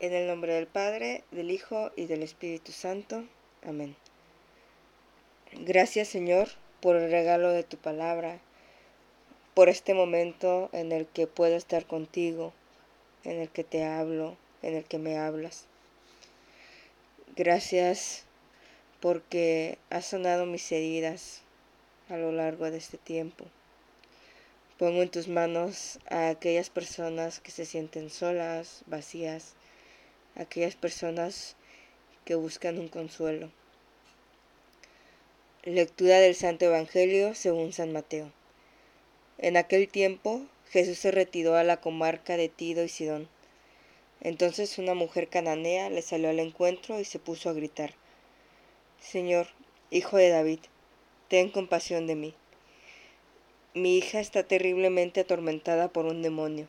En el nombre del Padre, del Hijo y del Espíritu Santo. Amén. Gracias Señor por el regalo de tu palabra, por este momento en el que puedo estar contigo, en el que te hablo, en el que me hablas. Gracias porque has sanado mis heridas a lo largo de este tiempo. Pongo en tus manos a aquellas personas que se sienten solas, vacías, aquellas personas que buscan un consuelo. Lectura del Santo Evangelio según San Mateo. En aquel tiempo Jesús se retiró a la comarca de Tiro y Sidón. Entonces una mujer cananea le salió al encuentro y se puso a gritar, Señor, hijo de David, ten compasión de mí. Mi hija está terriblemente atormentada por un demonio.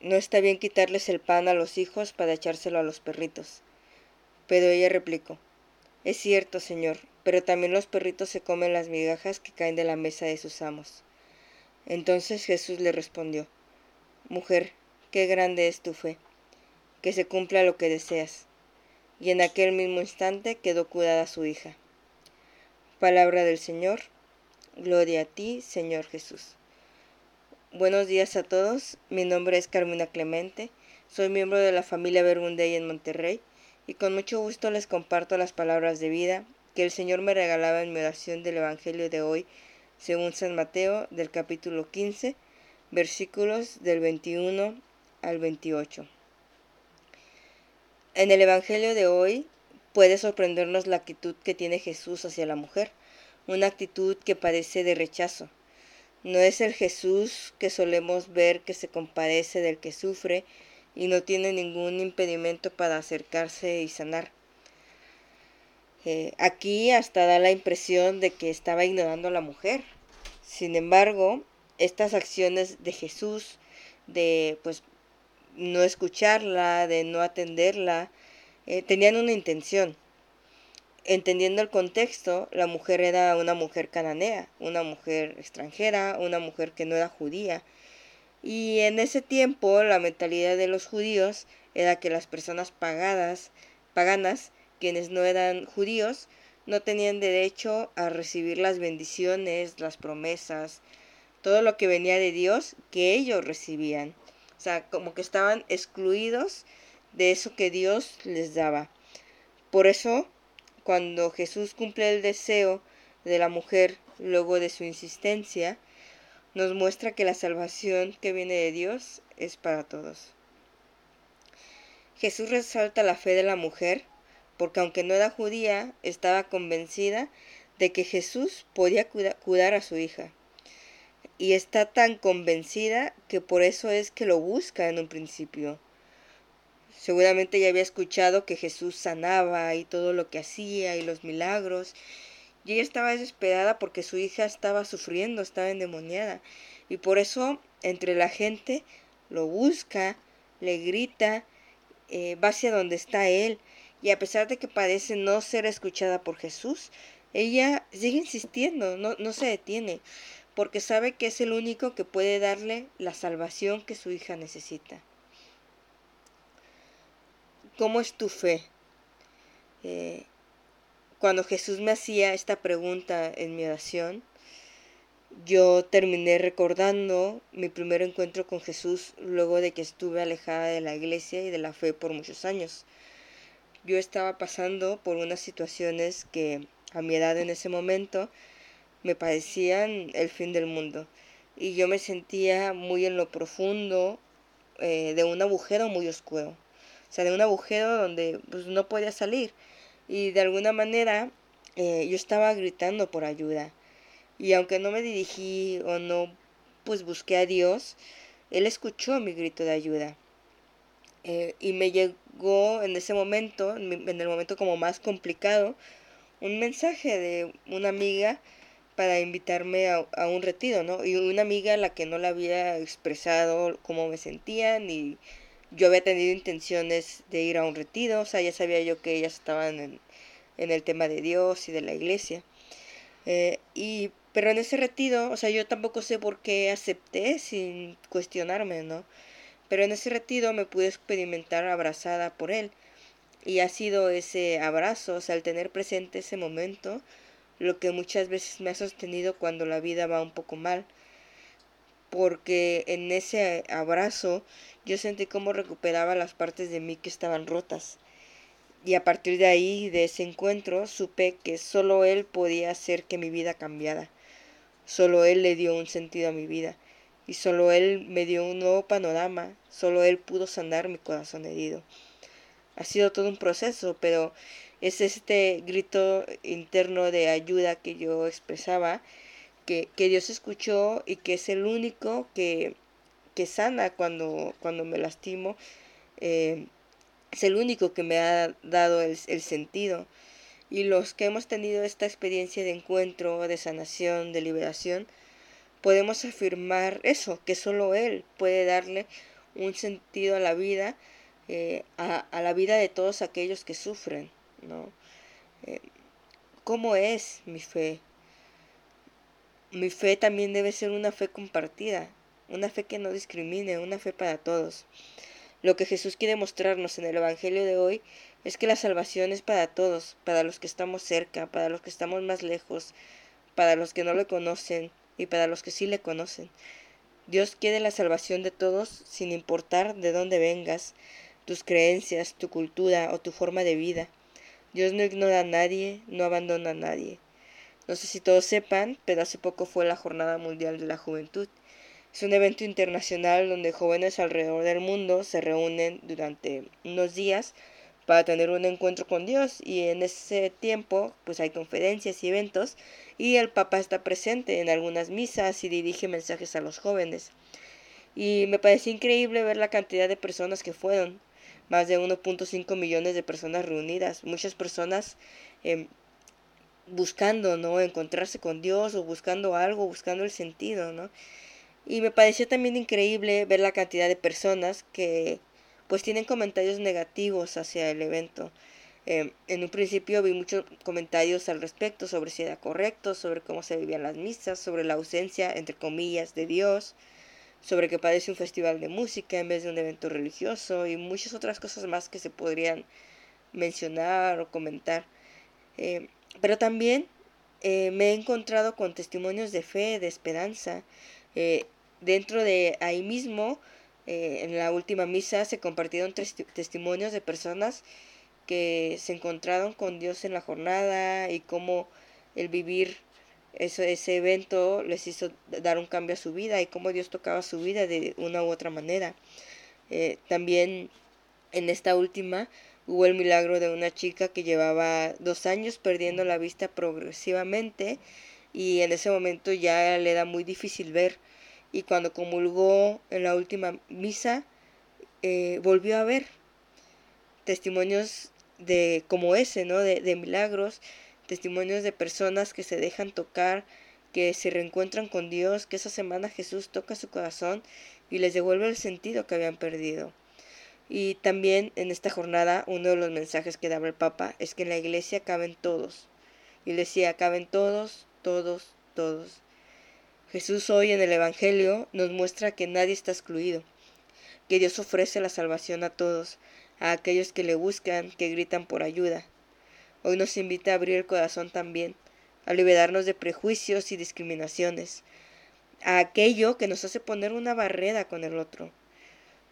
No está bien quitarles el pan a los hijos para echárselo a los perritos. Pero ella replicó, Es cierto, Señor, pero también los perritos se comen las migajas que caen de la mesa de sus amos. Entonces Jesús le respondió, Mujer, qué grande es tu fe, que se cumpla lo que deseas. Y en aquel mismo instante quedó curada su hija. Palabra del Señor, gloria a ti, Señor Jesús. Buenos días a todos, mi nombre es Carmina Clemente, soy miembro de la familia Verbundey en Monterrey y con mucho gusto les comparto las palabras de vida que el Señor me regalaba en mi oración del Evangelio de hoy, según San Mateo del capítulo 15, versículos del 21 al 28. En el Evangelio de hoy puede sorprendernos la actitud que tiene Jesús hacia la mujer, una actitud que parece de rechazo, no es el Jesús que solemos ver que se compadece del que sufre y no tiene ningún impedimento para acercarse y sanar. Eh, aquí hasta da la impresión de que estaba ignorando a la mujer. Sin embargo, estas acciones de Jesús, de pues no escucharla, de no atenderla, eh, tenían una intención. Entendiendo el contexto, la mujer era una mujer cananea, una mujer extranjera, una mujer que no era judía. Y en ese tiempo la mentalidad de los judíos era que las personas pagadas, paganas, quienes no eran judíos, no tenían derecho a recibir las bendiciones, las promesas, todo lo que venía de Dios que ellos recibían. O sea, como que estaban excluidos de eso que Dios les daba. Por eso cuando Jesús cumple el deseo de la mujer luego de su insistencia, nos muestra que la salvación que viene de Dios es para todos. Jesús resalta la fe de la mujer porque aunque no era judía, estaba convencida de que Jesús podía cuidar a su hija. Y está tan convencida que por eso es que lo busca en un principio. Seguramente ya había escuchado que Jesús sanaba y todo lo que hacía y los milagros. Y ella estaba desesperada porque su hija estaba sufriendo, estaba endemoniada. Y por eso entre la gente lo busca, le grita, eh, va hacia donde está él. Y a pesar de que parece no ser escuchada por Jesús, ella sigue insistiendo, no, no se detiene, porque sabe que es el único que puede darle la salvación que su hija necesita. ¿Cómo es tu fe? Eh, cuando Jesús me hacía esta pregunta en mi oración, yo terminé recordando mi primer encuentro con Jesús luego de que estuve alejada de la iglesia y de la fe por muchos años. Yo estaba pasando por unas situaciones que a mi edad en ese momento me parecían el fin del mundo y yo me sentía muy en lo profundo eh, de un agujero muy oscuro sea, de un agujero donde pues, no podía salir. Y de alguna manera eh, yo estaba gritando por ayuda. Y aunque no me dirigí o no pues busqué a Dios, Él escuchó mi grito de ayuda. Eh, y me llegó en ese momento, en el momento como más complicado, un mensaje de una amiga para invitarme a, a, un retiro, ¿no? Y una amiga a la que no le había expresado cómo me sentía, ni yo había tenido intenciones de ir a un retiro, o sea, ya sabía yo que ellas estaban en, el tema de Dios y de la iglesia. Eh, y, pero en ese retiro, o sea, yo tampoco sé por qué acepté sin cuestionarme, ¿no? Pero en ese retiro me pude experimentar abrazada por él. Y ha sido ese abrazo, o sea, el tener presente ese momento, lo que muchas veces me ha sostenido cuando la vida va un poco mal. Porque en ese abrazo yo sentí cómo recuperaba las partes de mí que estaban rotas. Y a partir de ahí, de ese encuentro, supe que solo Él podía hacer que mi vida cambiara. Solo Él le dio un sentido a mi vida. Y solo Él me dio un nuevo panorama. Solo Él pudo sanar mi corazón herido. Ha sido todo un proceso, pero es este grito interno de ayuda que yo expresaba, que, que Dios escuchó y que es el único que, que sana cuando, cuando me lastimo. Eh, es el único que me ha dado el, sentido. Y los que hemos tenido esta experiencia de encuentro, de sanación, de liberación, podemos afirmar eso, que solo Él puede darle un sentido a la vida, eh, a, la vida de todos aquellos que sufren, ¿no? Eh, ¿Cómo es mi fe? Mi fe también debe ser una fe compartida, una fe que no discrimine, una fe para todos. Lo que Jesús quiere mostrarnos en el Evangelio de hoy es que la salvación es para todos, para los que estamos cerca, para los que estamos más lejos, para los que no le conocen y para los que sí le conocen. Dios quiere la salvación de todos sin importar de dónde vengas, tus creencias, tu cultura o tu forma de vida. Dios no ignora a nadie, no abandona a nadie. No sé si todos sepan, pero hace poco fue la Jornada Mundial de la Juventud. Es un evento internacional donde jóvenes alrededor del mundo se reúnen durante unos días para tener un encuentro con Dios. Y en ese tiempo pues hay conferencias y eventos y el Papa está presente en algunas misas y dirige mensajes a los jóvenes. Y me pareció increíble ver la cantidad de personas que fueron, más de 1.5 millones de personas reunidas, muchas personas em, buscando, ¿no? Encontrarse con Dios o buscando algo, buscando el sentido, ¿no? Y me pareció también increíble ver la cantidad de personas que pues tienen comentarios negativos hacia el evento. Em, en un principio vi muchos comentarios al respecto sobre si era correcto, sobre cómo se vivían las misas, sobre la ausencia, entre comillas, de Dios, sobre que parece un festival de música en vez de un evento religioso y muchas otras cosas más que se podrían mencionar o comentar. Em, pero también eh, me he encontrado con testimonios de fe, de esperanza, eh, Dentro de ahí mismo, eh, en la última misa, se compartieron testimonios de personas que se encontraron con Dios en la jornada y cómo el vivir ese, ese evento les hizo dar un cambio a su vida y cómo Dios tocaba su vida de una u otra manera. Eh, también en esta última hubo el milagro de una chica que llevaba dos años perdiendo la vista progresivamente y en ese momento ya le era muy difícil ver y cuando comulgó en la última misa, eh, volvió a ver testimonios de como ese, ¿no? De, de milagros, testimonios de personas que se dejan tocar, que se reencuentran con Dios, que esa semana Jesús toca su corazón y les devuelve el sentido que habían perdido. Y también en esta jornada uno de los mensajes que daba el Papa es que en la iglesia caben todos. Y decía, caben todos, todos, todos. Jesús hoy en el Evangelio nos muestra que nadie está excluido, que Dios ofrece la salvación a todos, a aquellos que le buscan, que gritan por ayuda. Hoy nos invita a abrir el corazón también, a liberarnos de prejuicios y discriminaciones, a aquello que nos hace poner una barrera con el otro.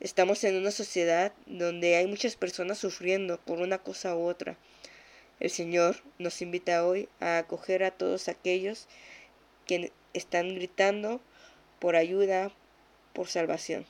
Estamos en una sociedad donde hay muchas personas sufriendo por una cosa u otra. El Señor nos invita hoy a acoger a todos aquellos que están gritando por ayuda, por salvación.